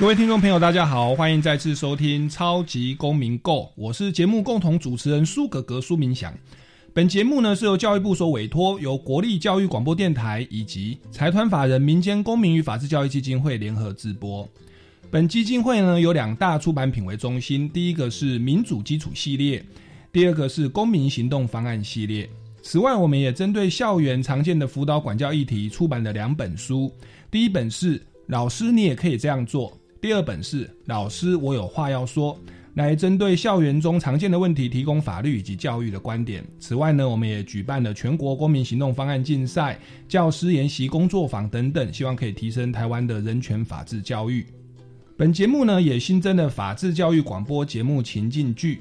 各位听众朋友，大家好，欢迎再次收听《超级公民 Go》，我是节目共同主持人苏格格苏明祥。本节目呢是由教育部所委托，由国立教育广播电台以及财团法人民间公民与法治教育基金会联合直播。本基金会呢有两大出版品为中心，第一个是民主基础系列，第二个是公民行动方案系列。此外，我们也针对校园常见的辅导管教议题出版了两本书，第一本是《老师你也可以这样做》。第二本是老师，我有话要说，来针对校园中常见的问题提供法律以及教育的观点。此外呢，我们也举办了全国公民行动方案竞赛、教师研习工作坊等等，希望可以提升台湾的人权法治教育。本节目呢也新增了法治教育广播节目情境剧，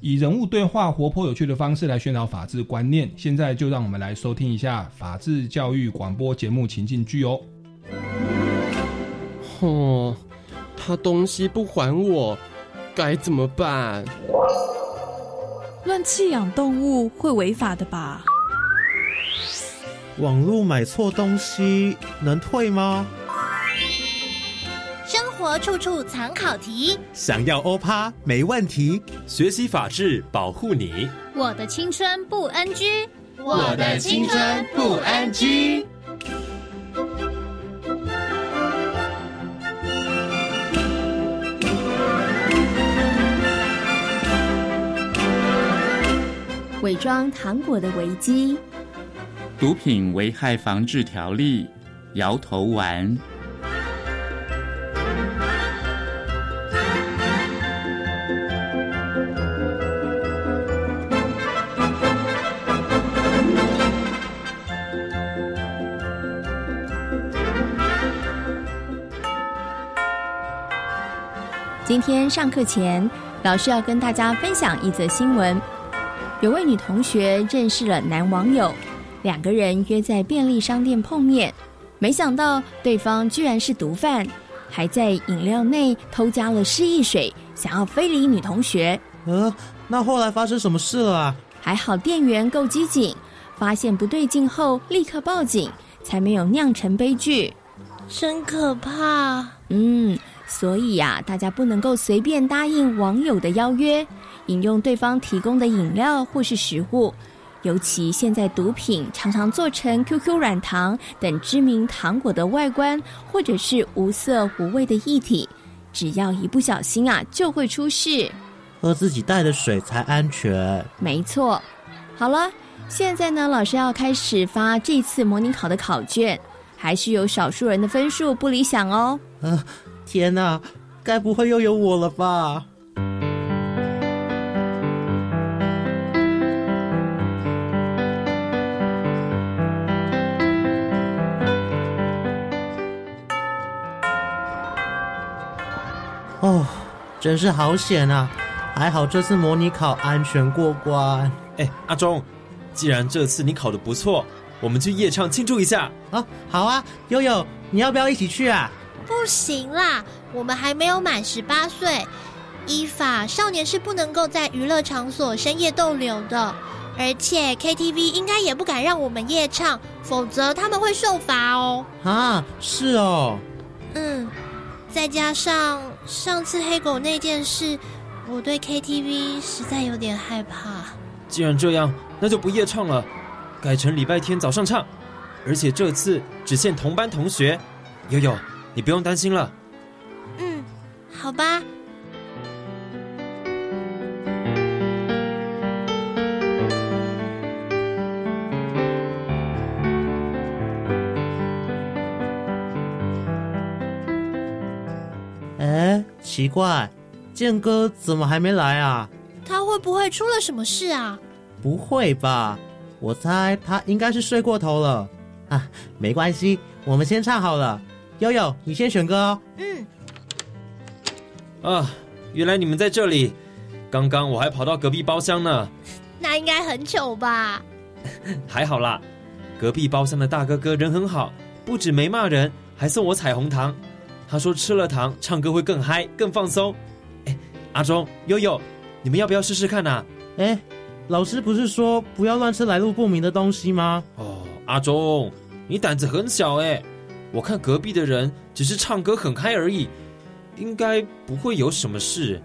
以人物对话、活泼有趣的方式来宣导法治观念。现在就让我们来收听一下法治教育广播节目情境剧哦。哦。他东西不还我，该怎么办？乱弃养动物会违法的吧？网络买错东西能退吗？生活处处藏考题，想要欧趴没问题。学习法治，保护你。我的青春不 NG，我的青春不 NG。伪装糖果的危机，毒品危害防治条例，摇头丸。今天上课前，老师要跟大家分享一则新闻。有位女同学认识了男网友，两个人约在便利商店碰面，没想到对方居然是毒贩，还在饮料内偷加了失忆水，想要非礼女同学。呃，那后来发生什么事了啊？还好店员够机警，发现不对劲后立刻报警，才没有酿成悲剧。真可怕。嗯，所以呀，大家不能够随便答应网友的邀约。饮用对方提供的饮料或是食物，尤其现在毒品常常做成 QQ 软糖等知名糖果的外观，或者是无色无味的液体，只要一不小心啊，就会出事。喝自己带的水才安全。没错。好了，现在呢，老师要开始发这次模拟考的考卷，还是有少数人的分数不理想哦。啊，天哪，该不会又有我了吧？真是好险啊！还好这次模拟考安全过关。哎，阿忠，既然这次你考的不错，我们去夜唱庆祝一下啊！好啊，悠悠，你要不要一起去啊？不行啦，我们还没有满十八岁，依法少年是不能够在娱乐场所深夜逗留的，而且 KTV 应该也不敢让我们夜唱，否则他们会受罚哦。啊，是哦。嗯，再加上。上次黑狗那件事，我对 KTV 实在有点害怕。既然这样，那就不夜唱了，改成礼拜天早上唱。而且这次只限同班同学。悠悠，你不用担心了。嗯，好吧。奇怪，健哥怎么还没来啊？他会不会出了什么事啊？不会吧，我猜他应该是睡过头了。啊，没关系，我们先唱好了。悠悠，你先选歌哦。嗯。啊，原来你们在这里！刚刚我还跑到隔壁包厢呢。那应该很糗吧？还好啦，隔壁包厢的大哥哥人很好，不止没骂人，还送我彩虹糖。他说吃了糖，唱歌会更嗨、更放松。哎，阿忠、悠悠，你们要不要试试看啊？哎，老师不是说不要乱吃来路不明的东西吗？哦，阿忠，你胆子很小哎。我看隔壁的人只是唱歌很嗨而已，应该不会有什么事。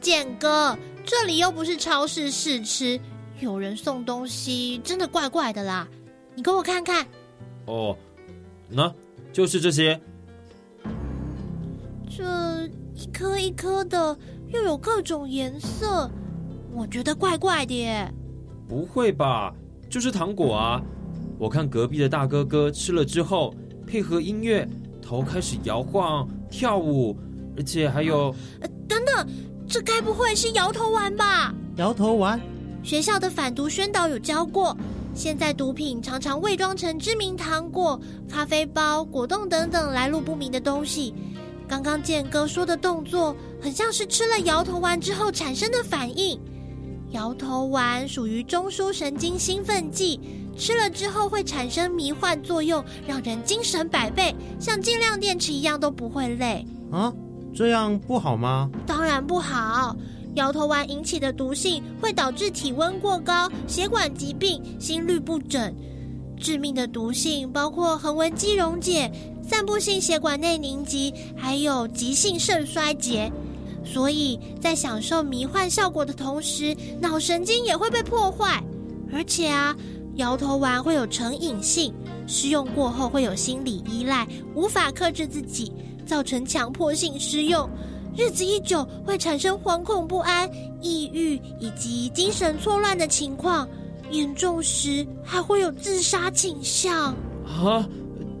建哥，这里又不是超市试吃，有人送东西真的怪怪的啦。你给我看看。哦，那就是这些。这一颗一颗的，又有各种颜色，我觉得怪怪的耶。不会吧？就是糖果啊！我看隔壁的大哥哥吃了之后。配合音乐，头开始摇晃跳舞，而且还有……等等，这该不会是摇头丸吧？摇头丸，学校的反毒宣导有教过。现在毒品常常伪装成知名糖果、咖啡包、果冻等等来路不明的东西。刚刚健哥说的动作，很像是吃了摇头丸之后产生的反应。摇头丸属于中枢神经兴奋剂。吃了之后会产生迷幻作用，让人精神百倍，像尽量电池一样都不会累啊！这样不好吗？当然不好。摇头丸引起的毒性会导致体温过高、血管疾病、心律不整。致命的毒性包括横纹肌溶解、散布性血管内凝集，还有急性肾衰竭。所以在享受迷幻效果的同时，脑神经也会被破坏。而且啊。摇头丸会有成瘾性，施用过后会有心理依赖，无法克制自己，造成强迫性施用。日子一久，会产生惶恐不安、抑郁以及精神错乱的情况，严重时还会有自杀倾向。啊，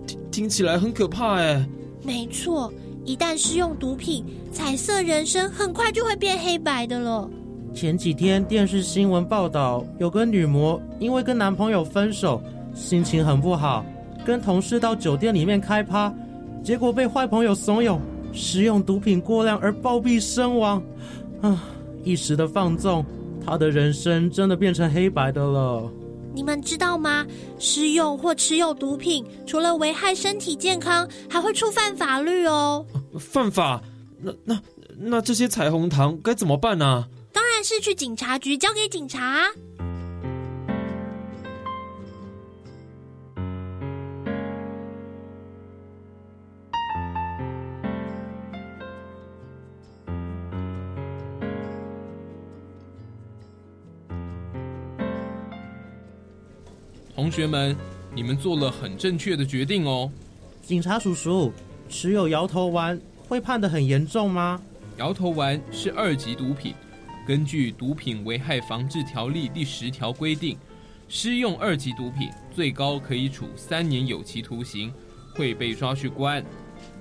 听听起来很可怕哎。没错，一旦食用毒品，彩色人生很快就会变黑白的了。前几天电视新闻报道，有个女模因为跟男朋友分手，心情很不好，跟同事到酒店里面开趴，结果被坏朋友怂恿，食用毒品过量而暴毙身亡。啊，一时的放纵，她的人生真的变成黑白的了。你们知道吗？食用或持有毒品，除了危害身体健康，还会触犯法律哦。犯法？那那那这些彩虹糖该怎么办呢？当然是去警察局交给警察。同学们，你们做了很正确的决定哦。警察叔叔，持有摇头丸会判得很严重吗？摇头丸是二级毒品。根据《毒品危害防治条例》第十条规定，施用二级毒品最高可以处三年有期徒刑，会被抓去关。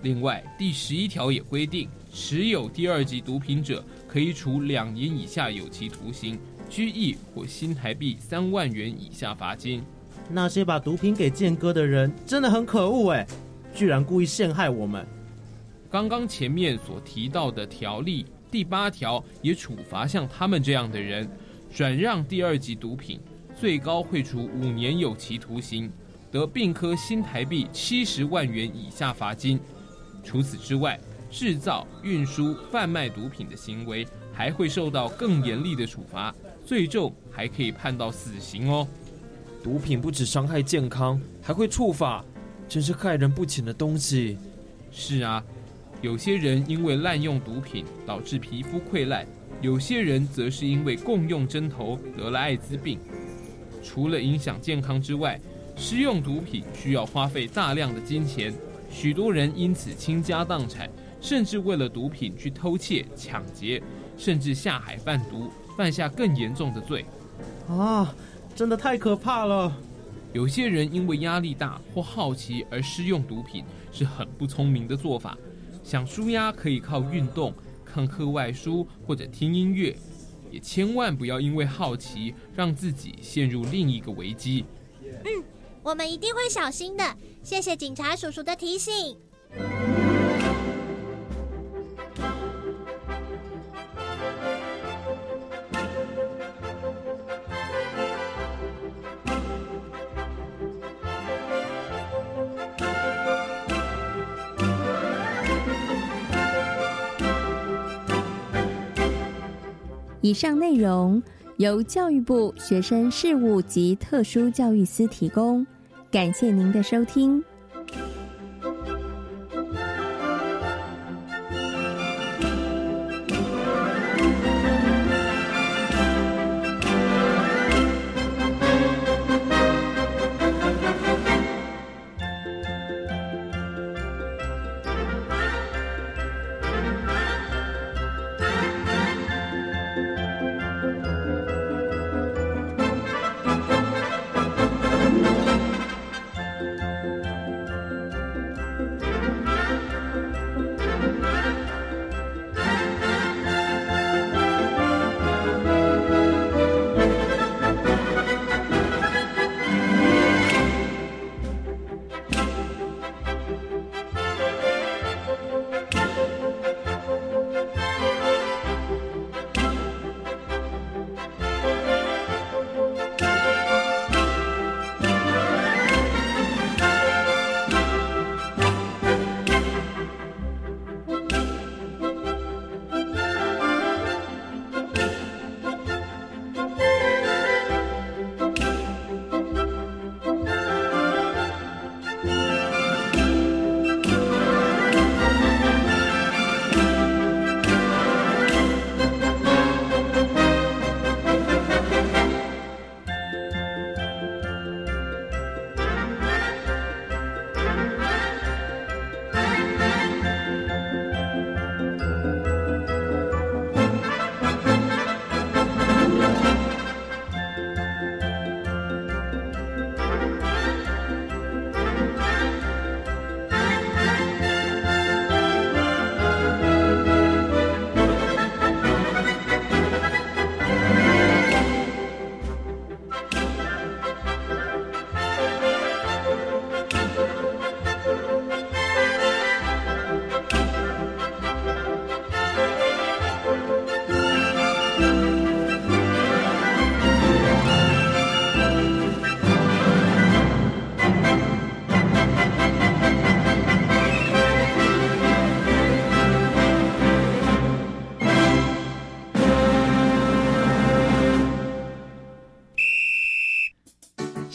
另外，第十一条也规定，持有第二级毒品者可以处两年以下有期徒刑、拘役或新台币三万元以下罚金。那些把毒品给建哥的人真的很可恶哎，居然故意陷害我们。刚刚前面所提到的条例。第八条也处罚像他们这样的人，转让第二级毒品，最高会处五年有期徒刑，得并科新台币七十万元以下罚金。除此之外，制造、运输、贩卖毒品的行为还会受到更严厉的处罚，最重还可以判到死刑哦。毒品不止伤害健康，还会触法，真是害人不浅的东西。是啊。有些人因为滥用毒品导致皮肤溃烂，有些人则是因为共用针头得了艾滋病。除了影响健康之外，施用毒品需要花费大量的金钱，许多人因此倾家荡产，甚至为了毒品去偷窃、抢劫，甚至下海贩毒，犯下更严重的罪。啊，真的太可怕了！有些人因为压力大或好奇而施用毒品，是很不聪明的做法。想舒压可以靠运动、看课外书或者听音乐，也千万不要因为好奇让自己陷入另一个危机。嗯，我们一定会小心的。谢谢警察叔叔的提醒。以上内容由教育部学生事务及特殊教育司提供，感谢您的收听。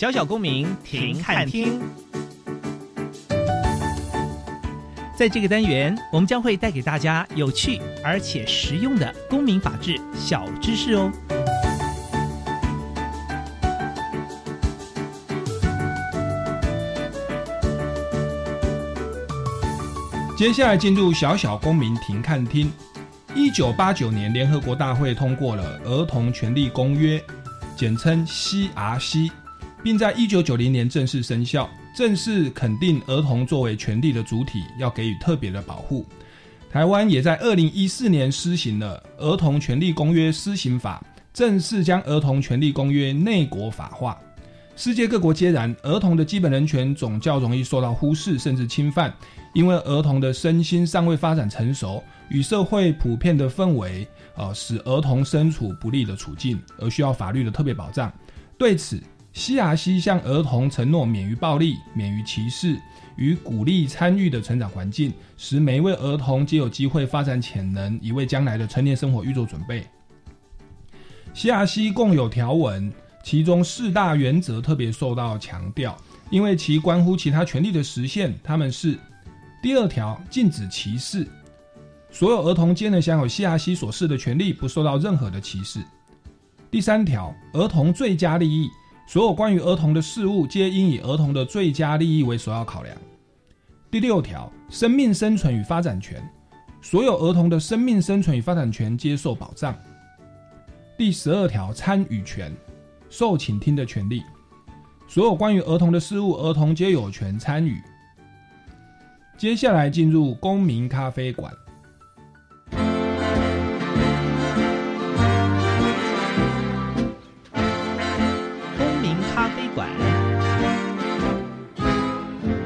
小小公民停看听，在这个单元，我们将会带给大家有趣而且实用的公民法治小知识哦。接下来进入小小公民庭看厅。一九八九年，联合国大会通过了《儿童权利公约》，简称 CRC。并在一九九零年正式生效，正式肯定儿童作为权利的主体，要给予特别的保护。台湾也在二零一四年施行了《儿童权利公约施行法》，正式将《儿童权利公约》内国法化。世界各国皆然，儿童的基本人权总较容易受到忽视甚至侵犯，因为儿童的身心尚未发展成熟，与社会普遍的氛围，呃，使儿童身处不利的处境，而需要法律的特别保障。对此，西雅西向儿童承诺免于暴力、免于歧视与鼓励参与的成长环境，使每一位儿童皆有机会发展潜能，以为将来的成年生活预做准备。西雅西共有条文，其中四大原则特别受到强调，因为其关乎其他权利的实现。他们是：第二条，禁止歧视，所有儿童皆能享有西雅西所示的权利，不受到任何的歧视；第三条，儿童最佳利益。所有关于儿童的事物，皆应以儿童的最佳利益为首要考量。第六条，生命生存与发展权，所有儿童的生命生存与发展权接受保障。第十二条，参与权，受倾听的权利，所有关于儿童的事物，儿童皆有权参与。接下来进入公民咖啡馆。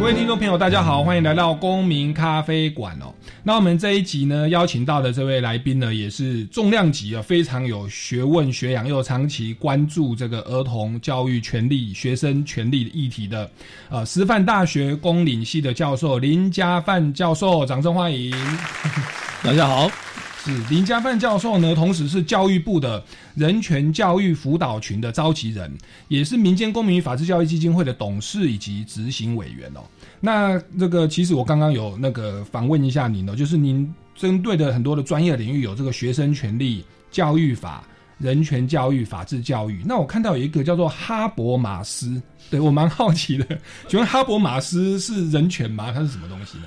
各位听众朋友，大家好，欢迎来到公民咖啡馆哦。那我们这一集呢，邀请到的这位来宾呢，也是重量级啊，非常有学问、学养，又长期关注这个儿童教育权利、学生权利议题的，呃，师范大学公领系的教授林家范教授，掌声欢迎。大家好。是林家范教授呢，同时是教育部的人权教育辅导群的召集人，也是民间公民与法治教育基金会的董事以及执行委员哦。那这个其实我刚刚有那个访问一下您哦，就是您针对的很多的专业领域有这个学生权利教育法、人权教育、法治教育。那我看到有一个叫做哈伯马斯，对我蛮好奇的，请问哈伯马斯是人权吗？它是什么东西呢？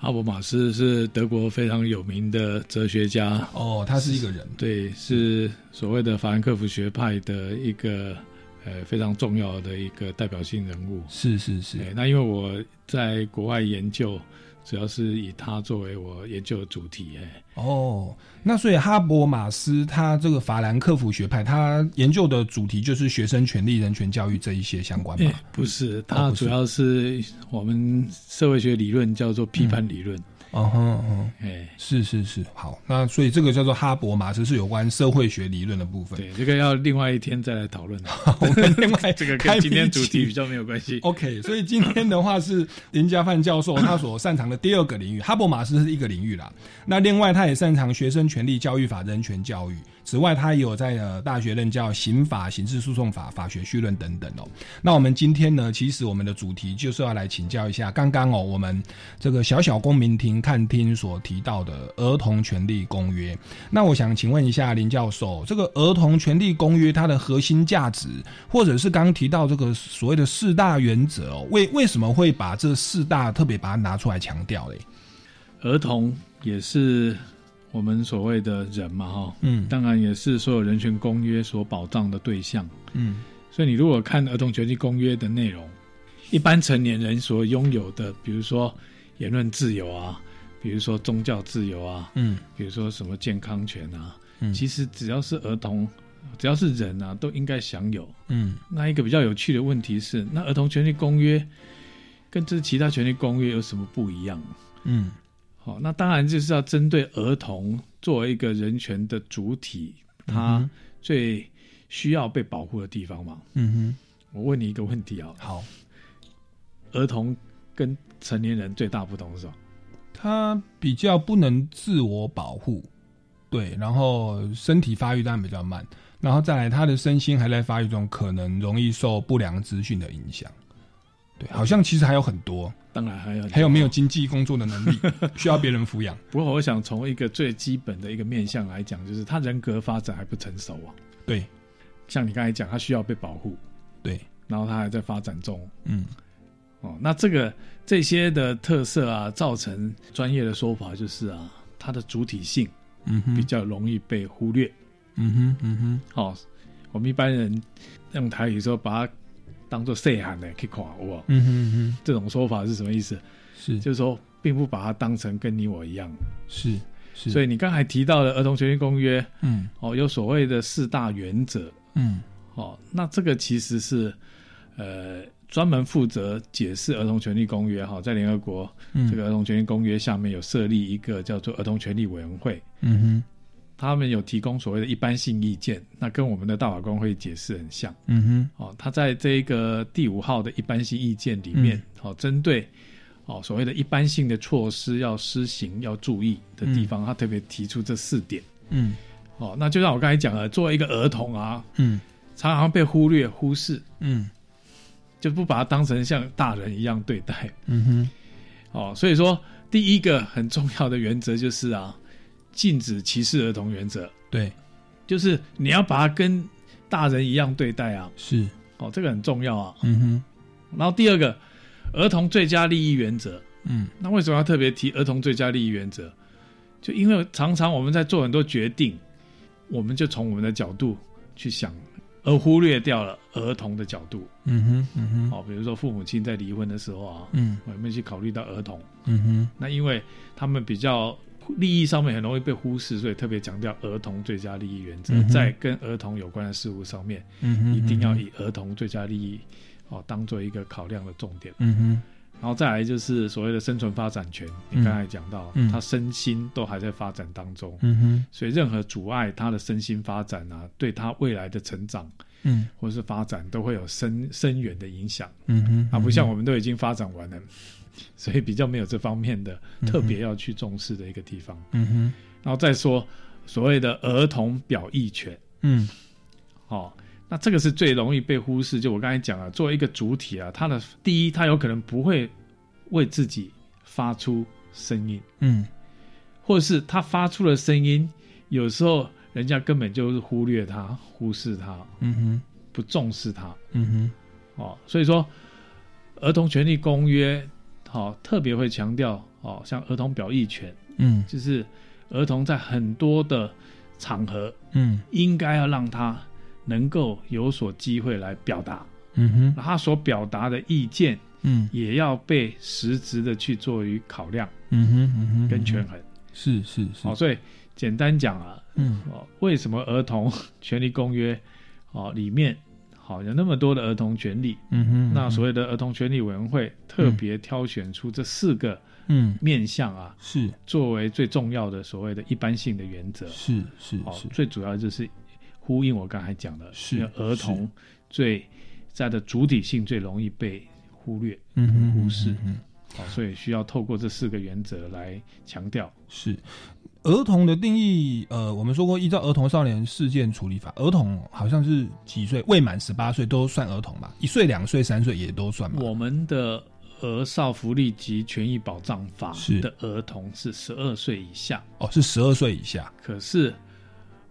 哈伯马斯是德国非常有名的哲学家哦，他是一个人，对，是所谓的法兰克福学派的一个呃非常重要的一个代表性人物。是是是，那因为我在国外研究。主要是以他作为我研究的主题，哎，哦，那所以哈伯马斯他这个法兰克福学派，他研究的主题就是学生权利、人权教育这一些相关吗？不是，他主要是我们社会学理论叫做批判理论。哦哼，哎，是是是，好，那所以这个叫做哈勃马斯是有关社会学理论的部分。对，这个要另外一天再来讨论。我们另外这个跟今天主题比较没有关系。OK，所以今天的话是林家范教授他所擅长的第二个领域，哈勃马斯是一个领域啦。那另外他也擅长学生权利教育法、人权教育。此外，他也有在呃大学任教刑法、刑事诉讼法、法学绪论等等哦。那我们今天呢，其实我们的主题就是要来请教一下刚刚哦，我们这个小小公民庭看厅所提到的《儿童权利公约》。那我想请问一下林教授，这个《儿童权利公约》它的核心价值，或者是刚刚提到这个所谓的四大原则哦，为为什么会把这四大特别把它拿出来强调嘞？儿童也是。我们所谓的人嘛，哈，嗯，当然也是所有人权公约所保障的对象，嗯，所以你如果看儿童权利公约的内容，一般成年人所拥有的，比如说言论自由啊，比如说宗教自由啊，嗯，比如说什么健康权啊，嗯，其实只要是儿童，只要是人啊，都应该享有，嗯，那一个比较有趣的问题是，那儿童权利公约跟这其他权利公约有什么不一样？嗯。好，那当然就是要针对儿童作为一个人权的主体，他最需要被保护的地方嘛。嗯哼，我问你一个问题啊。好，儿童跟成年人最大不同是什么？他比较不能自我保护，对，然后身体发育当然比较慢，然后再来他的身心还在发育中，可能容易受不良资讯的影响。对，好像其实还有很多。当然还有还有没有经济工作的能力，需要别人抚养。不过我想从一个最基本的一个面向来讲，就是他人格发展还不成熟啊。对，像你刚才讲，他需要被保护。对，然后他还在发展中。嗯，哦，那这个这些的特色啊，造成专业的说法就是啊，他的主体性嗯比较容易被忽略。嗯哼嗯哼，好，我们一般人用台语说把它。当做细汉的去看我，嗯哼哼，这种说法是什么意思？是，就是说，并不把它当成跟你我一样。是，是。所以你刚才提到的《儿童权利公约》，嗯，哦，有所谓的四大原则，嗯，哦，那这个其实是，呃，专门负责解释《儿童权利公约》哈，在联合国这个《儿童权利公约》下面有设立一个叫做儿童权利委员会，嗯哼。他们有提供所谓的一般性意见，那跟我们的大法官会解释很像。嗯哼，哦，他在这一个第五号的一般性意见里面，哦，针对哦所谓的一般性的措施要施行要注意的地方，他特别提出这四点。嗯，哦，那就像我刚才讲了，作为一个儿童啊，嗯，常常被忽略忽视，嗯，就不把他当成像大人一样对待。嗯哼，哦，所以说第一个很重要的原则就是啊。禁止歧视儿童原则，对，就是你要把它跟大人一样对待啊，是。哦，这个很重要啊。嗯哼，然后第二个，儿童最佳利益原则，嗯，那为什么要特别提儿童最佳利益原则？就因为常常我们在做很多决定，我们就从我们的角度去想，而忽略掉了儿童的角度。嗯哼，嗯哼，哦，比如说父母亲在离婚的时候啊，嗯，我们去考虑到儿童，嗯哼，那因为他们比较。利益上面很容易被忽视，所以特别强调儿童最佳利益原则，在跟儿童有关的事物上面，一定要以儿童最佳利益哦当做一个考量的重点。嗯哼，然后再来就是所谓的生存发展权，你刚才讲到，他身心都还在发展当中，嗯哼，所以任何阻碍他的身心发展啊，对他未来的成长，嗯，或者是发展都会有深深远的影响，嗯哼，啊，不像我们都已经发展完了，所以比较没有这方面的特别要去重视的一个地方，嗯哼，然后再说所谓的儿童表意权，嗯，哦。那这个是最容易被忽视。就我刚才讲了，作为一个主体啊，他的第一，他有可能不会为自己发出声音，嗯，或者是他发出了声音，有时候人家根本就是忽略他、忽视他，嗯哼，不重视他，嗯哼，哦，所以说，儿童权利公约，好，特别会强调，哦，像儿童表意权，嗯，就是儿童在很多的场合，嗯，应该要让他。能够有所机会来表达，嗯哼，他所表达的意见，嗯，也要被实质的去做于考量，嗯哼，嗯哼，跟权衡，是是是。哦，所以简单讲啊，嗯，哦，为什么儿童 权利公约，哦，里面好有那么多的儿童权利，嗯哼，那所谓的儿童权利委员会特别挑选出这四个，嗯，面向啊，是。作为最重要的所谓的一般性的原则，是是是，最主要就是。呼应我刚才讲的，是儿童最在的主体性最容易被忽略、嗯忽视，嗯，好，所以需要透过这四个原则来强调。是儿童的定义，呃，我们说过，依照《儿童少年事件处理法》，儿童好像是几岁未满十八岁都算儿童吧？一岁、两岁、三岁也都算吗？我们的《儿少福利及权益保障法》的儿童是十二岁以下，哦，是十二岁以下，可是。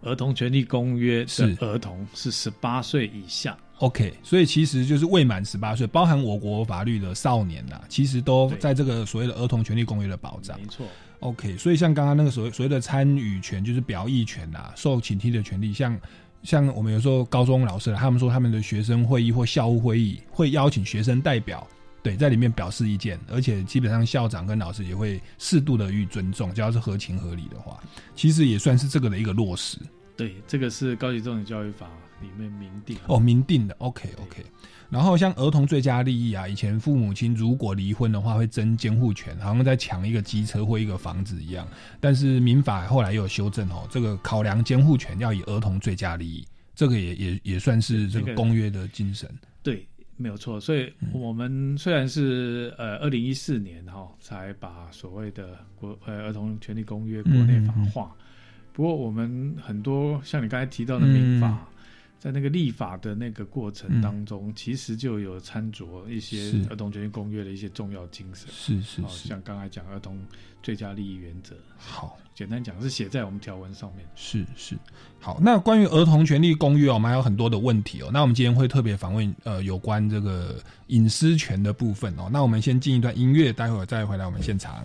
儿童权利公约的儿童是十八岁以下，OK，所以其实就是未满十八岁，包含我国法律的少年呐，其实都在这个所谓的儿童权利公约的保障。没错，OK，所以像刚刚那个所谓所谓的参与权，就是表意权呐，受请听的权利，像像我们有时候高中老师，他们说他们的学生会议或校务会议会邀请学生代表。对，在里面表示意见，而且基本上校长跟老师也会适度的予以尊重，只要是合情合理的话，其实也算是这个的一个落实。对，这个是高级重点教育法里面明定哦，明定的。OK OK。然后像儿童最佳利益啊，以前父母亲如果离婚的话，会争监护权，好像在抢一个机车或一个房子一样。但是民法后来又有修正哦，这个考量监护权要以儿童最佳利益，这个也也也算是这个公约的精神。对。没有错，所以我们虽然是呃二零一四年哈才把所谓的国呃儿童权利公约国内法化，不过我们很多像你刚才提到的民法，在那个立法的那个过程当中，其实就有参酌一些儿童权利公约的一些重要精神，是是是，像刚才讲儿童最佳利益原则，好。简单讲是写在我们条文上面。是是，好。那关于儿童权利公约，我们还有很多的问题哦。那我们今天会特别访问呃有关这个隐私权的部分哦。那我们先进一段音乐，待会儿再回来我们现场。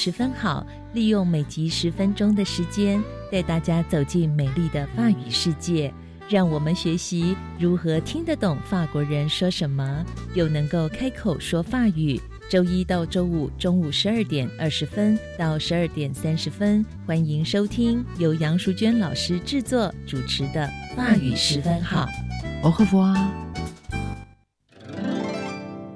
十分好，利用每集十分钟的时间，带大家走进美丽的法语世界，让我们学习如何听得懂法国人说什么，又能够开口说法语。周一到周五中午十二点二十分到十二点三十分，欢迎收听由杨淑娟老师制作主持的《法语十分好》。au revoir。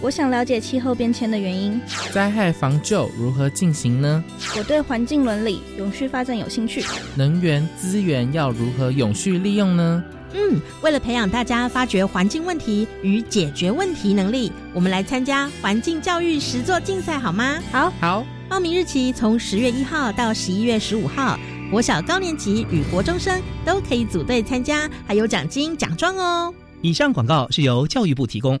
我想了解气候变迁的原因。灾害防救如何进行呢？我对环境伦理、永续发展有兴趣。能源资源要如何永续利用呢？嗯，为了培养大家发掘环境问题与解决问题能力，我们来参加环境教育实作竞赛好吗？好，好。报名日期从十月一号到十一月十五号，国小高年级与国中生都可以组队参加，还有奖金奖状哦。以上广告是由教育部提供。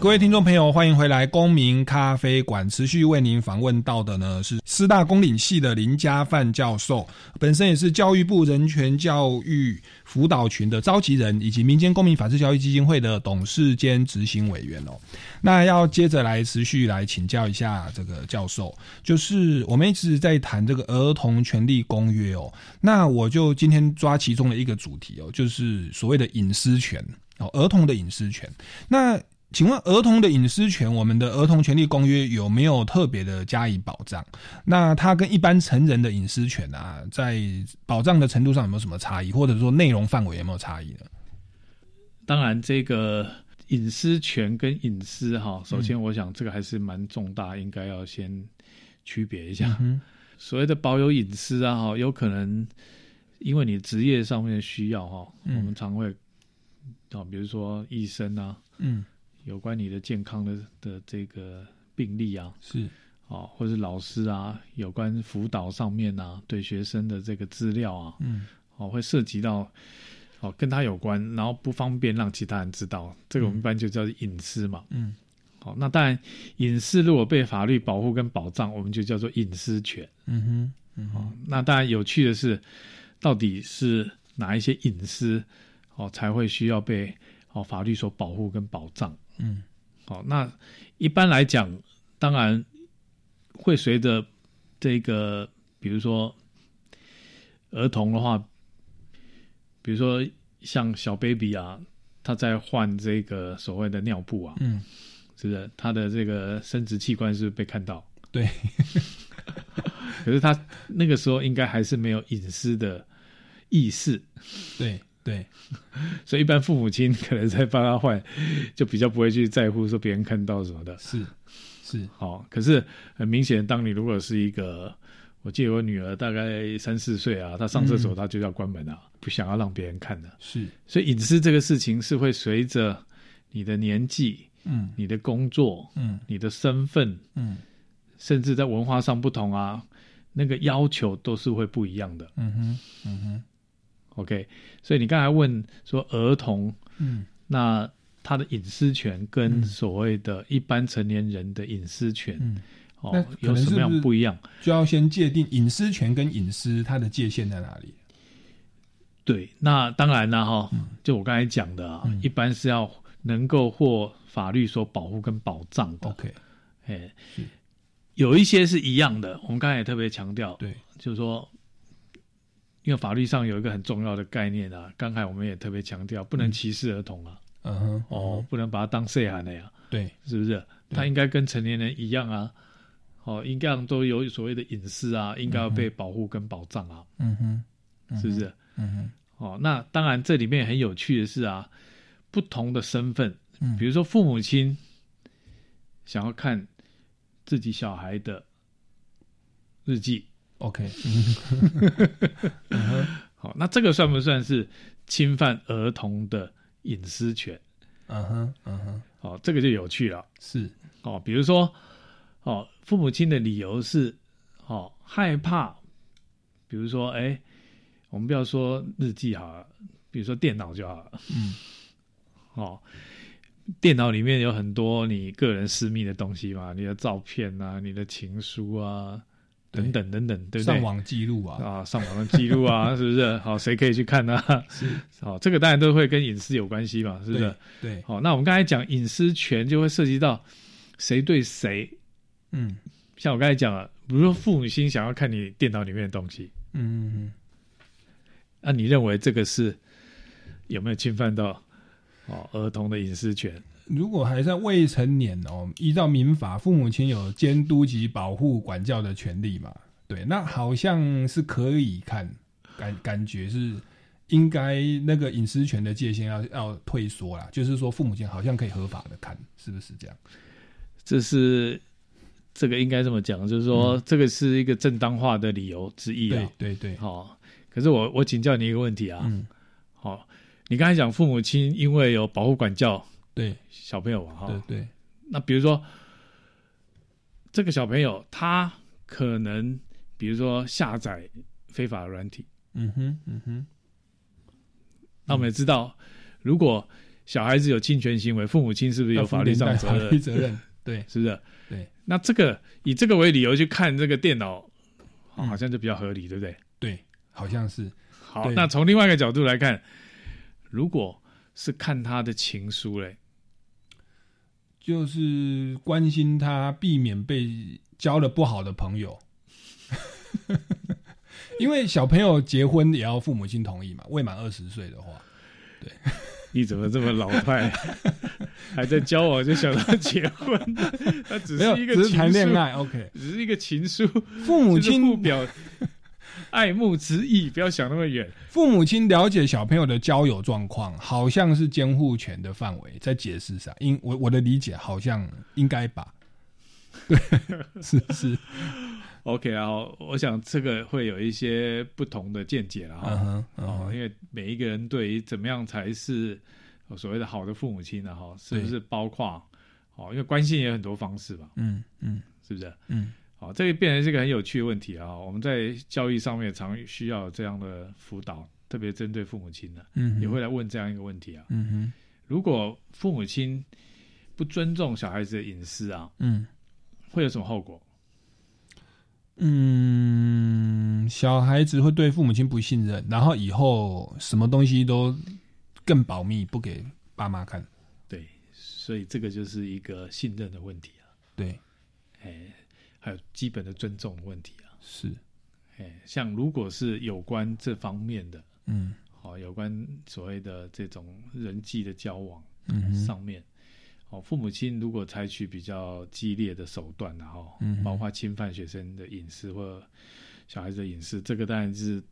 各位听众朋友，欢迎回来！公民咖啡馆持续为您访问到的呢是师大公领系的林家范教授，本身也是教育部人权教育辅导群的召集人，以及民间公民法治教育基金会的董事兼执行委员哦。那要接着来持续来请教一下这个教授，就是我们一直在谈这个儿童权利公约哦，那我就今天抓其中的一个主题哦，就是所谓的隐私权哦，儿童的隐私权。那请问儿童的隐私权，我们的儿童权利公约有没有特别的加以保障？那它跟一般成人的隐私权啊，在保障的程度上有没有什么差异，或者说内容范围有没有差异呢？当然，这个隐私权跟隐私哈，首先我想这个还是蛮重大，应该要先区别一下。所谓的保有隐私啊，哈，有可能因为你职业上面需要哈，我们常会啊，比如说医生啊，嗯。有关你的健康的的这个病例啊，是。啊，或者老师啊，有关辅导上面啊，对学生的这个资料啊，嗯，哦，会涉及到哦跟他有关，然后不方便让其他人知道，这个我们一般就叫隐私嘛，嗯，好，那当然隐私如果被法律保护跟保障，我们就叫做隐私权，嗯哼，嗯，哦，那当然有趣的是，到底是哪一些隐私哦才会需要被哦法律所保护跟保障？嗯，好，那一般来讲，当然会随着这个，比如说儿童的话，比如说像小 baby 啊，他在换这个所谓的尿布啊，嗯，是不是？他的这个生殖器官是被看到？对，可是他那个时候应该还是没有隐私的意识，对。对，所以一般父母亲可能在帮他换，就比较不会去在乎说别人看到什么的。是，是，好。可是很明显，当你如果是一个，我记得我女儿大概三四岁啊，她上厕所她就要关门啊，不想要让别人看的。是，所以隐私这个事情是会随着你的年纪，嗯，你的工作，嗯，你的身份，嗯，甚至在文化上不同啊，那个要求都是会不一样的。嗯哼，嗯哼。OK，所以你刚才问说儿童，嗯，那他的隐私权跟所谓的一般成年人的隐私权，嗯，哦，有什么样不一样？就要先界定隐私权跟隐私它的界限在哪里？对，那当然了哈，就我刚才讲的啊，一般是要能够获法律所保护跟保障的。OK，哎，有一些是一样的，我们刚才也特别强调，对，就是说。因为法律上有一个很重要的概念啊，刚才我们也特别强调，不能歧视儿童啊。嗯哼，哦，不能把他当岁孩的呀。对，是不是？他应该跟成年人一样啊。哦，应该都有所谓的隐私啊，应该要被保护跟保障啊。嗯哼，是不是？嗯哼。哦，那当然，这里面很有趣的是啊，不同的身份，比如说父母亲想要看自己小孩的日记，OK，好，那这个算不算是侵犯儿童的隐私权？嗯哼，嗯哼，好，这个就有趣了。是，哦，比如说，哦，父母亲的理由是，哦，害怕，比如说，哎。我们不要说日记好了，比如说电脑就好了。嗯，哦，电脑里面有很多你个人私密的东西嘛，你的照片啊，你的情书啊，等等等等，对不对？上网记录啊，啊，上网的记录啊，是不是？好，谁可以去看呢？是，好，这个当然都会跟隐私有关系嘛，是不是？对，好，那我们刚才讲隐私权，就会涉及到谁对谁。嗯，像我刚才讲了，比如说父母亲想要看你电脑里面的东西，嗯嗯。那你认为这个是有没有侵犯到哦儿童的隐私权？如果还在未成年哦，依照民法，父母亲有监督及保护管教的权利嘛？对，那好像是可以看感感觉是应该那个隐私权的界限要要退缩啦，就是说父母亲好像可以合法的看，是不是这样？这是这个应该这么讲，就是说这个是一个正当化的理由之一啊。对对对，好。可是我我请教你一个问题啊，嗯，好，你刚才讲父母亲因为有保护管教对小朋友啊，哈，对对，那比如说这个小朋友他可能比如说下载非法的软体，嗯哼嗯哼，那我们也知道，如果小孩子有侵权行为，父母亲是不是有法律上责任？责任对，是不是？对，那这个以这个为理由去看这个电脑，好像就比较合理，对不对？对。好像是好，那从另外一个角度来看，如果是看他的情书嘞，就是关心他，避免被交了不好的朋友。因为小朋友结婚也要父母亲同意嘛，未满二十岁的话，对，你怎么这么老派？还在交往就想到结婚？他只是一个只是谈恋爱，OK，只是一个情书，父母亲表。爱慕之意，不要想那么远。父母亲了解小朋友的交友状况，好像是监护权的范围，在解释上，因我我的理解好像应该吧。对，是是。OK 啊，我想这个会有一些不同的见解了哈。哦，因为每一个人对于怎么样才是所谓的好的父母亲呢？哈，是不是包括哦？因为关心也有很多方式吧。嗯嗯，是不是？嗯。好，这个变成是一个很有趣的问题啊！我们在教育上面常需要这样的辅导，特别针对父母亲的，嗯，也会来问这样一个问题啊。嗯哼，如果父母亲不尊重小孩子的隐私啊，嗯，会有什么后果？嗯，小孩子会对父母亲不信任，然后以后什么东西都更保密，不给爸妈看。对，所以这个就是一个信任的问题啊。对，哎。还有基本的尊重的问题啊，是，哎，像如果是有关这方面的，嗯，好，有关所谓的这种人际的交往，嗯，上面，哦，父母亲如果采取比较激烈的手段，然后，嗯，包括侵犯学生的隐私或小孩子的隐私，这个当然是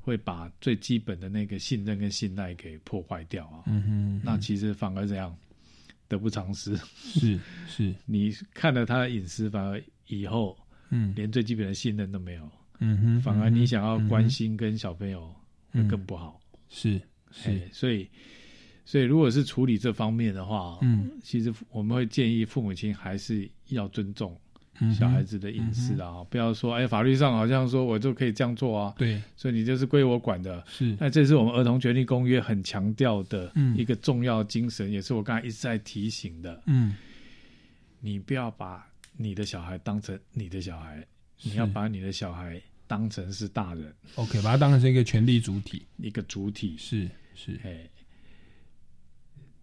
会把最基本的那个信任跟信赖给破坏掉啊，嗯哼，那其实反而这样得不偿失，是是，你看了他的隐私，反而。以后，嗯，连最基本的信任都没有，嗯哼，反而你想要关心跟小朋友会更不好，是是，所以所以如果是处理这方面的话，嗯，其实我们会建议父母亲还是要尊重小孩子的隐私啊，不要说哎，法律上好像说我就可以这样做啊，对，所以你就是归我管的，是，那这是我们儿童权利公约很强调的一个重要精神，也是我刚才一直在提醒的，嗯，你不要把。你的小孩当成你的小孩，你要把你的小孩当成是大人。OK，把他当成是一个权力主体，一个主体。是是，哎，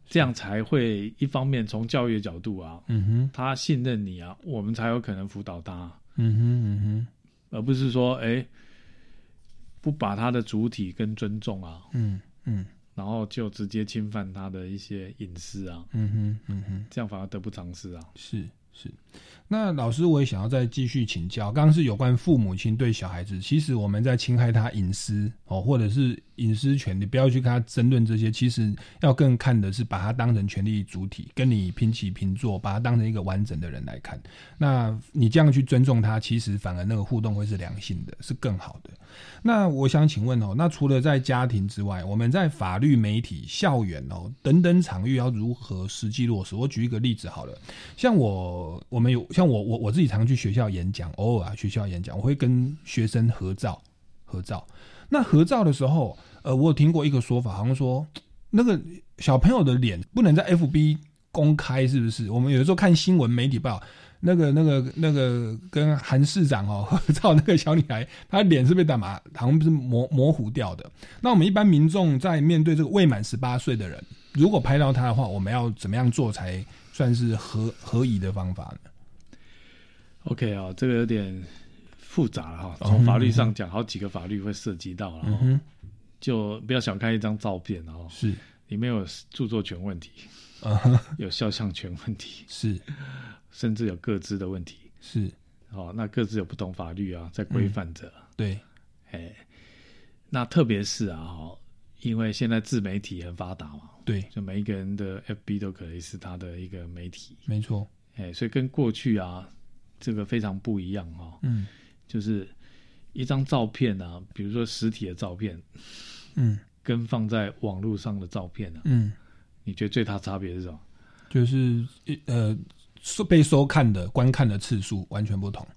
这样才会一方面从教育的角度啊，嗯哼，他信任你啊，我们才有可能辅导他，嗯哼嗯哼，而不是说哎，不把他的主体跟尊重啊，嗯嗯，然后就直接侵犯他的一些隐私啊，嗯哼嗯哼，这样反而得不偿失啊。是是，那老师我也想要再继续请教，刚刚是有关父母亲对小孩子，其实我们在侵害他隐私哦，或者是隐私权，你不要去跟他争论这些，其实要更看的是把他当成权利主体，跟你平起平坐，把他当成一个完整的人来看。那你这样去尊重他，其实反而那个互动会是良性的，是更好的。那我想请问哦，那除了在家庭之外，我们在法律、媒体、校园哦等等场域要如何实际落实？我举一个例子好了，像我我们有像我我我自己常去学校演讲，偶尔啊学校演讲，我会跟学生合照合照。那合照的时候，呃，我有听过一个说法，好像说那个小朋友的脸不能在 FB 公开，是不是？我们有的时候看新闻媒体报。那个、那个、那个跟韩市长哦合照那个小女孩，她脸是被打麻，好像不是模模糊掉的。那我们一般民众在面对这个未满十八岁的人，如果拍到他的话，我们要怎么样做才算是合合宜的方法呢？OK 啊，这个有点复杂了哈。从法律上讲，好几个法律会涉及到了。就不要小看一张照片哦，是里面有著作权问题，有肖像权问题，是。甚至有各自的问题，是哦，那各自有不同法律啊，在规范着。对，哎，那特别是啊，哈，因为现在自媒体很发达嘛，对，就每一个人的 FB 都可以是他的一个媒体，没错，哎，所以跟过去啊，这个非常不一样哈，嗯，就是一张照片啊，比如说实体的照片，嗯，跟放在网络上的照片啊，嗯，你觉得最大差别是什么？就是呃。收被收看的观看的次数完全不同，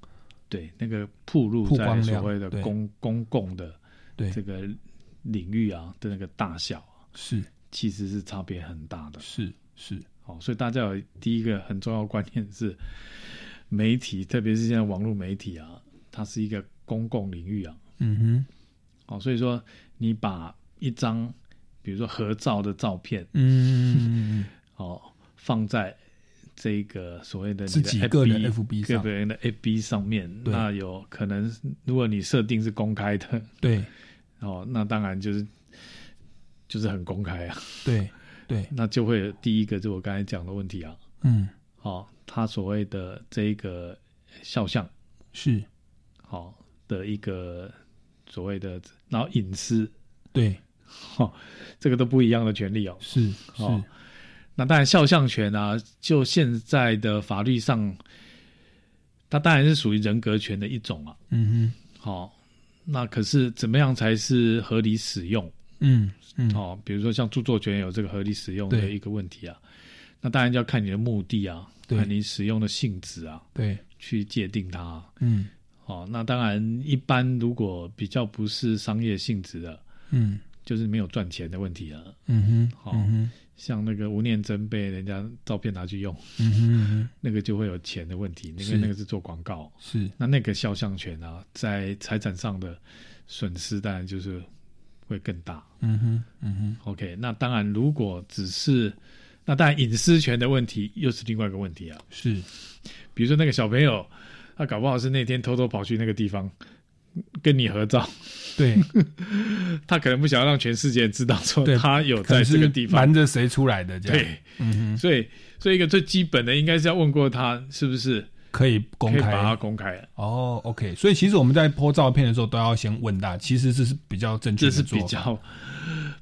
对那个铺路在所谓的公公共的对。这个领域啊的那个大小是。其实是差别很大的，是是。好，所以大家有第一个很重要观念是媒体，特别是现在网络媒体啊，它是一个公共领域啊，嗯哼，好，所以说你把一张比如说合照的照片，嗯，好放在。这个所谓的自己个人 FB 上，个人的 FB 上面，那有可能，如果你设定是公开的，对，哦，那当然就是就是很公开啊，对对，那就会第一个就我刚才讲的问题啊，嗯，好，他所谓的这一个肖像是。好的一个所谓的，然后隐私，对，哈，这个都不一样的权利哦，是是。那当然，肖像权啊，就现在的法律上，它当然是属于人格权的一种啊。嗯哼，好，那可是怎么样才是合理使用？嗯嗯，好，比如说像著作权有这个合理使用的一个问题啊，那当然就要看你的目的啊，看你使用的性质啊，对，去界定它。嗯，好，那当然一般如果比较不是商业性质的，嗯，就是没有赚钱的问题啊。嗯哼，好。像那个吴念真被人家照片拿去用，嗯哼，那个就会有钱的问题，因为那个是做广告，是。那那个肖像权啊，在财产上的损失当然就是会更大，嗯哼，嗯哼，OK，那当然如果只是那当然隐私权的问题又是另外一个问题啊，是，比如说那个小朋友，他搞不好是那天偷偷跑去那个地方。跟你合照，对，他可能不想要让全世界知道说他有在这个地方。瞒着谁出来的这样，对，嗯所以所以一个最基本的应该是要问过他是不是可以公开。把它公开。哦，OK，所以其实我们在拍照片的时候都要先问他，其实这是比较正确，这是比较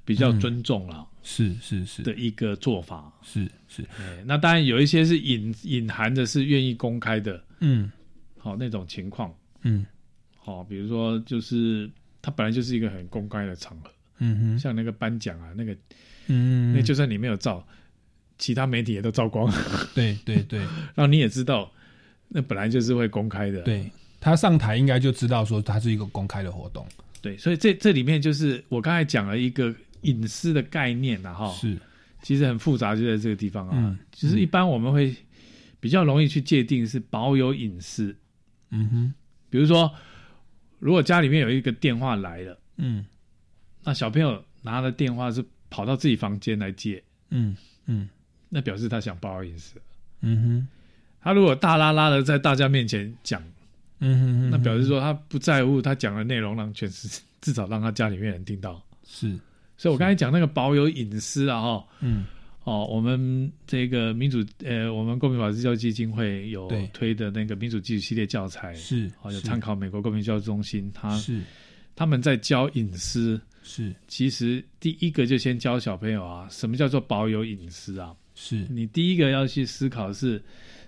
比较尊重了，是是是。的一个做法，是是，那当然有一些是隐隐含的是愿意公开的，嗯，好那种情况，嗯。好，比如说，就是它本来就是一个很公开的场合，嗯哼，像那个颁奖啊，那个，嗯，那就算你没有照，其他媒体也都照光，对对对，然后你也知道，那本来就是会公开的，对他上台应该就知道说它是一个公开的活动，对，所以这这里面就是我刚才讲了一个隐私的概念啊，哈，是，其实很复杂，就在这个地方啊，嗯，其实一般我们会比较容易去界定是保有隐私，嗯哼，比如说。如果家里面有一个电话来了，嗯，那小朋友拿的电话是跑到自己房间来接，嗯嗯，那表示他想保隐私，嗯哼，他如果大拉拉的在大家面前讲，嗯哼哼，那表示说他不在乎他讲的内容让全世 至少让他家里面人听到。是，所以我刚才讲那个保有隐私啊，哈，嗯，哦，我们这个民主呃，我们公民法治教育基金会有推的那个民主基础系列教材，是，哦，有参考美国公民教育中心，他是他们在教隐私，是，其实第一个就先教小朋友啊，什么叫做保有隐私啊？是你第一个要去思考是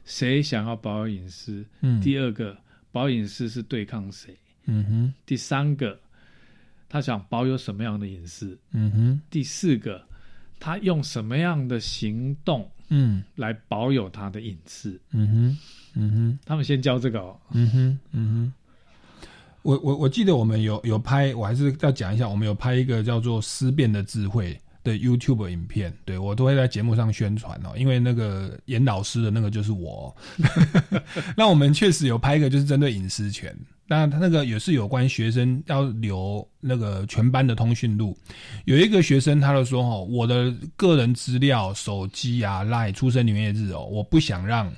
谁想要保有隐私，嗯，第二个保隐私是对抗谁，嗯哼，第三个他想保有什么样的隐私，嗯哼，第四个他用什么样的行动，嗯，来保有他的隐私，嗯哼，嗯哼，他们先教这个，哦，嗯哼，嗯哼。我我我记得我们有有拍，我还是要讲一下，我们有拍一个叫做《思辨的智慧》的 YouTube 影片，对我都会在节目上宣传哦，因为那个严老师的那个就是我。那我们确实有拍一个，就是针对隐私权，那他那个也是有关学生要留那个全班的通讯录。有一个学生他就说：“哦，我的个人资料、手机啊、赖、出生年月日哦，我不想让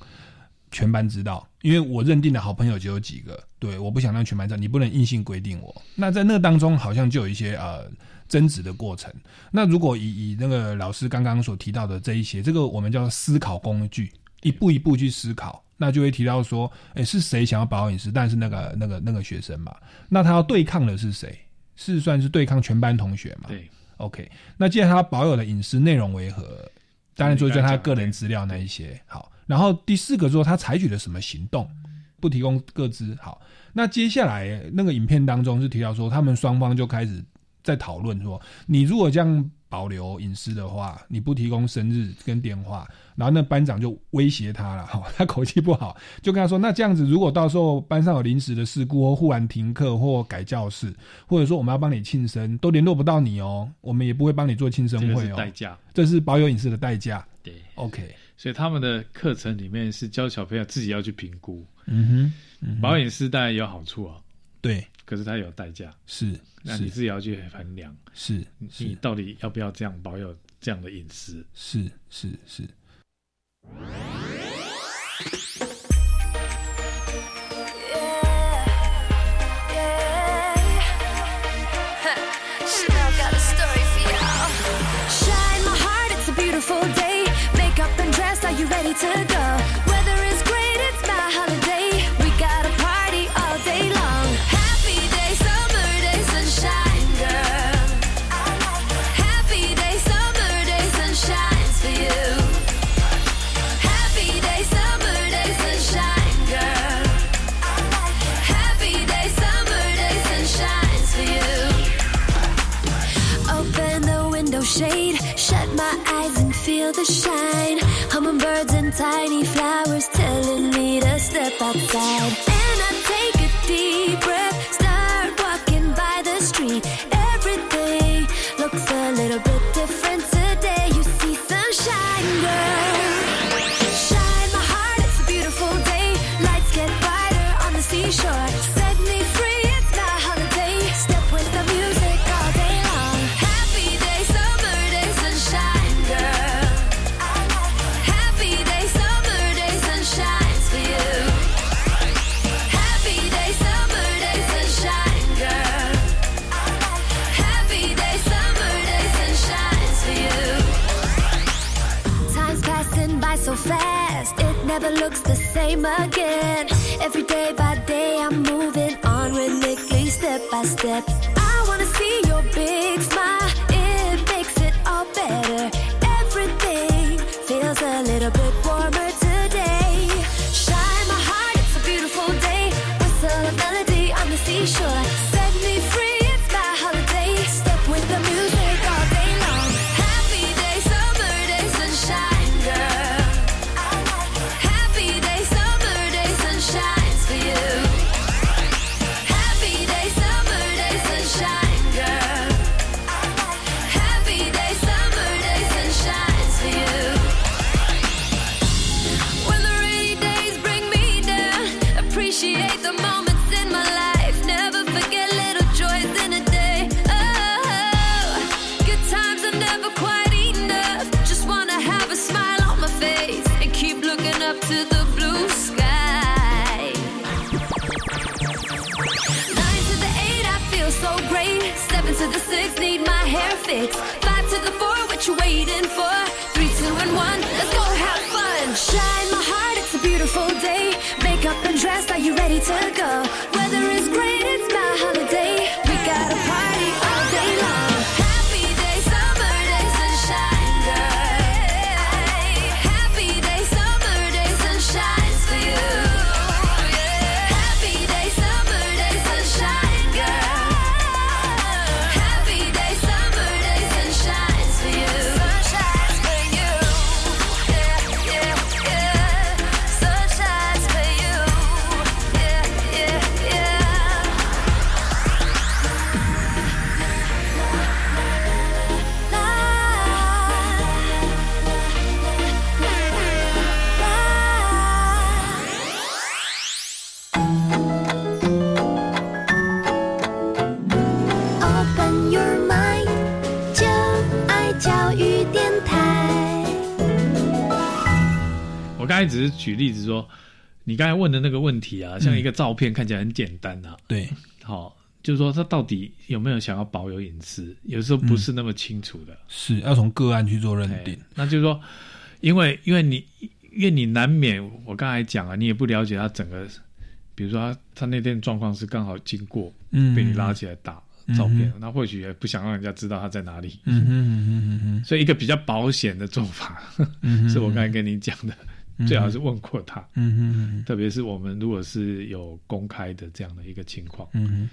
全班知道。”因为我认定的好朋友只有几个，对，我不想让全班知道，你不能硬性规定我。那在那当中，好像就有一些呃争执的过程。那如果以以那个老师刚刚所提到的这一些，这个我们叫思考工具，一步一步去思考，那就会提到说，哎，是谁想要保护隐私？但是那个那个那个学生嘛，那他要对抗的是谁？是算是对抗全班同学嘛？对，OK。那既然他保有的隐私内容为何？当然就是他个人资料那一些。好。然后第四个说他采取了什么行动，不提供各自。好，那接下来那个影片当中是提到说，他们双方就开始在讨论说，你如果这样保留隐私的话，你不提供生日跟电话，然后那班长就威胁他了，哈，他口气不好，就跟他说，那这样子如果到时候班上有临时的事故或忽然停课或改教室，或者说我们要帮你庆生，都联络不到你哦，我们也不会帮你做庆生会哦，代价，这是保有隐私的代价。对，OK。所以他们的课程里面是教小朋友自己要去评估，嗯哼，保隐私当然有好处啊，对，可是它有代价，是，那你自己要去衡量，是，你到底要不要这样保有这样的隐私？是是是。Feel the shine. Hummingbirds and tiny flowers telling me to step outside. Same again. Every day by day, I'm moving on rhythmically, step by step. Five to the four, what you waiting for? Three, two, and one, let's go have fun. Shine my heart, it's a beautiful day. Makeup and dress, are you ready to go? 刚才只是举例子说，你刚才问的那个问题啊，像一个照片看起来很简单啊，对，好，就是说他到底有没有想要保有隐私，有时候不是那么清楚的，是要从个案去做认定。那就是说，因为因为你因为你难免，我刚才讲啊，你也不了解他整个，比如说他他那天状况是刚好经过，嗯。被你拉起来打嗯照片哼，那、或许也不想让人家知道他在哪里，嗯嗯嗯嗯嗯所以一个比较保险的做法，嗯是我刚才跟你讲的，最好是问过他，嗯哼嗯特别是我们如果是有公开的这样的一个情况，嗯哼，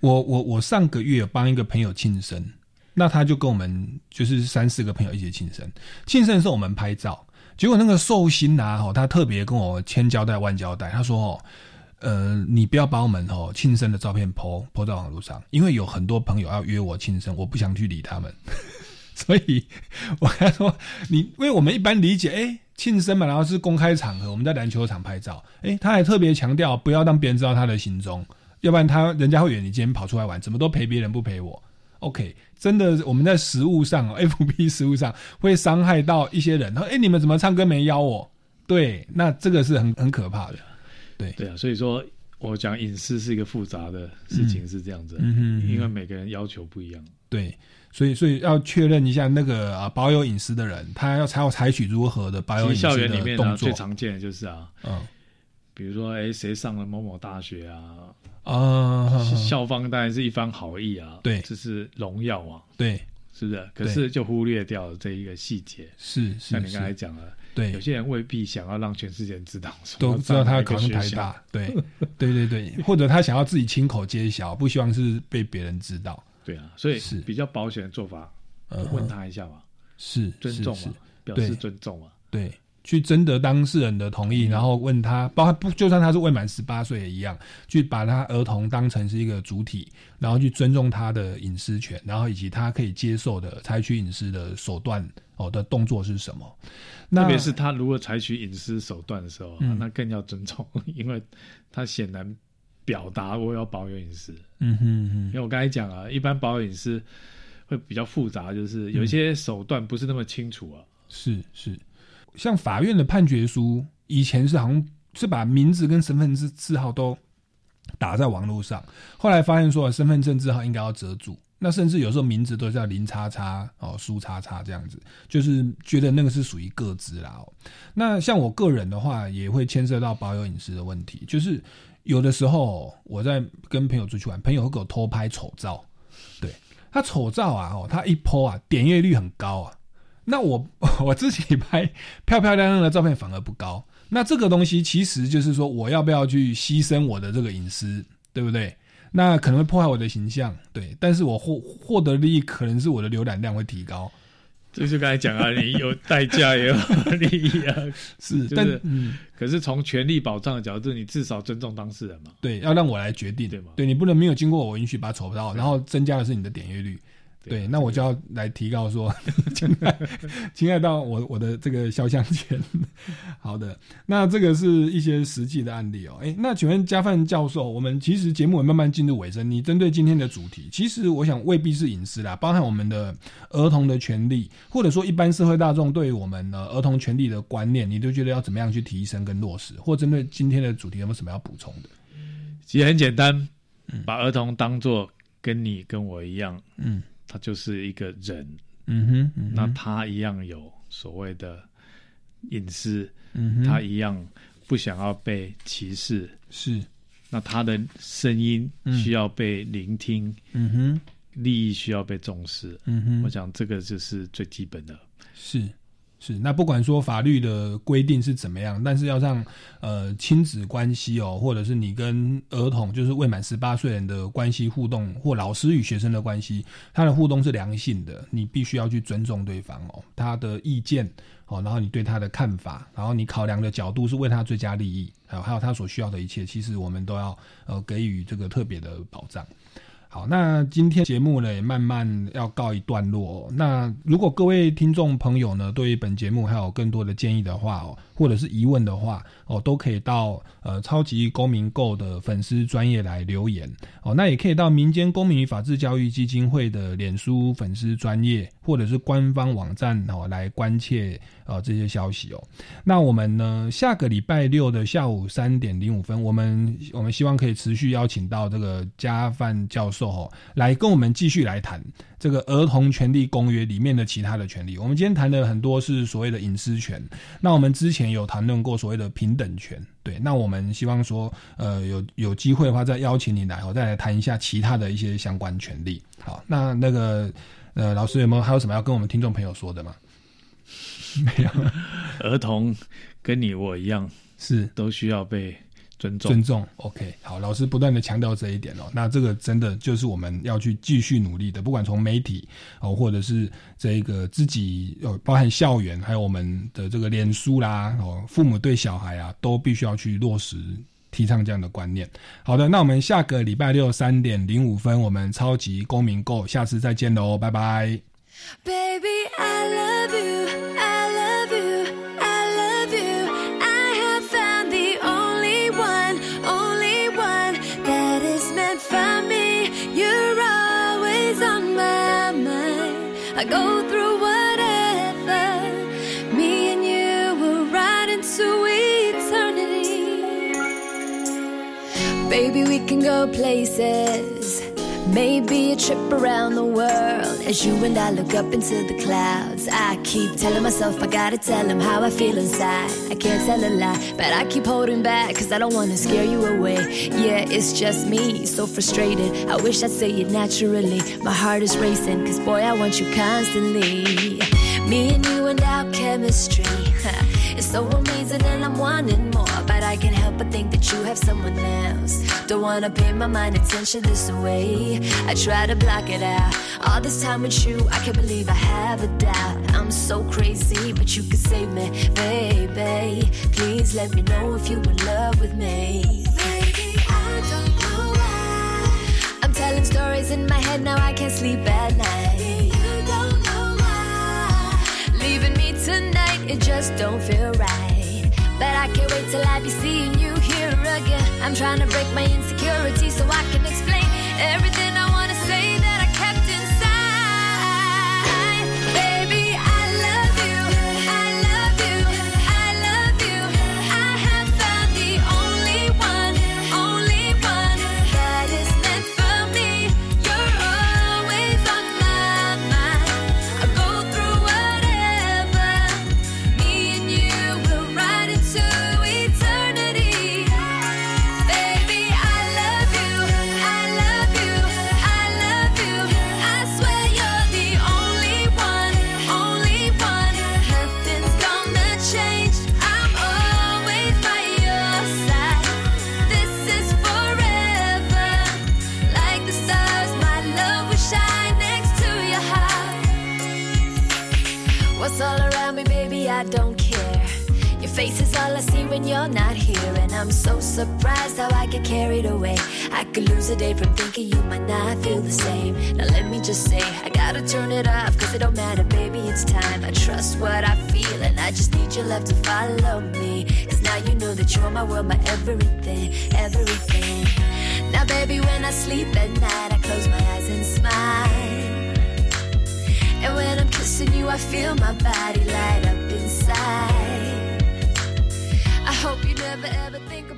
我我我上个月有帮一个朋友庆生，那他就跟我们就是三四个朋友一起庆生。庆生的时候我们拍照，结果那个寿星啊，哦，他特别跟我千交代万交代，他说哦，呃，你不要把我们哦庆生的照片 po po 到网络上，因为有很多朋友要约我庆生，我不想去理他们。所以我跟他说，你因为我们一般理解，哎、庆生嘛，然后是公开场合，我们在篮球场拍照，哎、他还特别强调不要让别人知道他的行踪，要不然他人家会以为你今天跑出来玩，怎么都陪别人不陪我。OK，真的我们在食物上哦，FB 食物上会伤害到一些人。他说：“哎、你们怎么唱歌没邀我？”对，那这个是很很可怕的。对对啊，所以说我讲隐私是一个复杂的事情，是这样子，嗯哼嗯哼因为每个人要求不一样。对，所以所以要确认一下那个啊保有隐私的人，他要才要采取如何的保有隐私园里面动作。最。常见的就是啊，嗯，比如说哎谁上了某某大学啊，啊校方当然是一番好意啊，对。这是荣耀啊，对，是不是？可是就忽略掉了这一个细节，是是像你刚才是。讲了，对。有些人未必想要让全世界人知道，都知道他考考上台大，对。对对对，或者他想要自己亲口揭晓，不希望是被别人知道。对啊，所以是。比较保险的做法，嗯问他一下嘛，是尊重是嘛，表示尊重嘛。对，去征得当事人的同意，然后问他，包括不就算他是未满十八岁也一样，去把他儿童当成是一个主体，然后去尊重他的隐私权，然后以及他可以接受的采取隐私的手段哦的动作是什么。那特别是他如果采取隐私手段的时候啊，嗯。那更要尊重，因为他显然表达我要保有隐私。嗯哼因为我刚才讲啊，一般保有隐私会比较复杂，就是有一些手段不是那么清楚啊。是是，像法院的判决书，以前是好像是把名字跟身份证字号都打在网络上，后来发现说身份证字号应该要遮住，那甚至有时候名字都叫林叉叉哦苏叉叉这样子，就是觉得那个是属于个资啦、哦。那像我个人的话，也会牵涉到保有隐私的问题，就是有的时候我在跟朋友出去玩，朋友会给我偷拍丑照，对他丑照啊哦，他一 PO 啊点阅率很高啊。那我 我自己拍漂漂亮亮的照片反而不高，那这个东西其实就是说，我要不要去牺牲我的这个隐私，对不对？那可能会破坏我的形象，对，但是我获获得利益可能是我的浏览量会提高，就是刚才讲啊，你有代价也有利益啊，是，但就是，嗯，可是从权利保障的角度，你至少尊重当事人嘛。对，要让我来决定，对吗对你不能没有经过我允许把丑到，然后增加的是你的点阅率。对，那我就要来提告说，侵害侵害到我我的这个肖像权。好的，那这个是一些实际的案例哦。哎，那请问加范教授，我们其实节目也慢慢进入尾声，你针对今天的主题，其实我想未必是隐私啦，包含我们的儿童的权利，或者说一般社会大众对于我们的儿童权利的观念，你都觉得要怎么样去提升跟落实，或针对今天的主题有没有什么要补充的？其实很简单，嗯把儿童当做跟你跟我一样，嗯，他就是一个人，嗯哼，那他一样有所谓的隐私，嗯哼，他一样不想要被歧视，是，那他的声音需要被聆听，嗯哼，利益需要被重视，嗯哼，我想这个就是最基本的，是。是，那不管说法律的规定是怎么样，但是要让呃亲子关系哦，或者是你跟儿童，就是未满十八岁人的关系互动，或老师与学生的关系，他的互动是良性的，你必须要去尊重对方哦，他的意见哦，然后你对他的看法，然后你考量的角度是为他最佳利益，还有还有他所需要的一切，其实我们都要呃给予这个特别的保障。好，那今天节目呢也慢慢要告一段落。那如果各位听众朋友呢，对于本节目还有更多的建议的话哦，或者是疑问的话哦，都可以到呃超级公民购的粉丝专业来留言哦。那也可以到民间公民与法治教育基金会的脸书粉丝专业，或者是官方网站哦来关切呃这些消息哦。那我们呢下个礼拜六的下午三点零五分，我们我们希望可以持续邀请到这个加范教授。哦，来跟我们继续来谈这个《儿童权利公约》里面的其他的权利。我们今天谈的很多是所谓的隐私权，那我们之前有谈论过所谓的平等权。对，那我们希望说，呃，有有机会的话，再邀请你来，我再来谈一下其他的一些相关权利。好，那那个呃，老师有没有还有什么要跟我们听众朋友说的吗？没有，儿童跟你我一样，是都需要被。尊重，尊重，OK，好，老师不断的强调这一点哦，那这个真的就是我们要去继续努力的，不管从媒体哦，或者是这个自己哦，包含校园，还有我们的这个脸书啦，哦，父母对小孩啊，都必须要去落实提倡这样的观念。好的，那我们下个礼拜六三点零五分，我们超级公民购，下次再见喽，拜拜。Baby, I love you. Baby, we can go places. Maybe a trip around the world. As you and I look up into the clouds I keep telling myself I gotta tell him how I feel inside. I can't tell a lie, but I keep holding back Cause I don't wanna scare you away. Yeah, it's just me, so frustrated. I wish I'd say it naturally. My heart is racing, cause boy I want you constantly. Me and you and our chemistry It's so amazing and I'm wanting I can't help but think that you have someone else. Don't wanna pay my mind attention this way. I try to block it out. All this time with you, I can't believe I have a doubt. I'm so crazy, but you can save me, baby. Please let me know if you in love with me. Baby, I don't know why. I'm telling stories in my head, now I can't sleep at night. You don't know why. Leaving me tonight, it just don't feel right. But I can't wait till I be seeing you here again. I'm trying to break my insecurity so I can explain everything when you're not here. And I'm so surprised how I get carried away. I could lose a day from thinking you might not feel the same. Now let me just say, I gotta turn it off, cause it don't matter, baby, it's time. I trust what I feel, and I just need your love to follow me. Cause now you know that you're my world, my everything, everything. Now, baby, when I sleep at night, I close my eyes and smile. And when I'm kissing you, I feel my body light up inside ever, ever think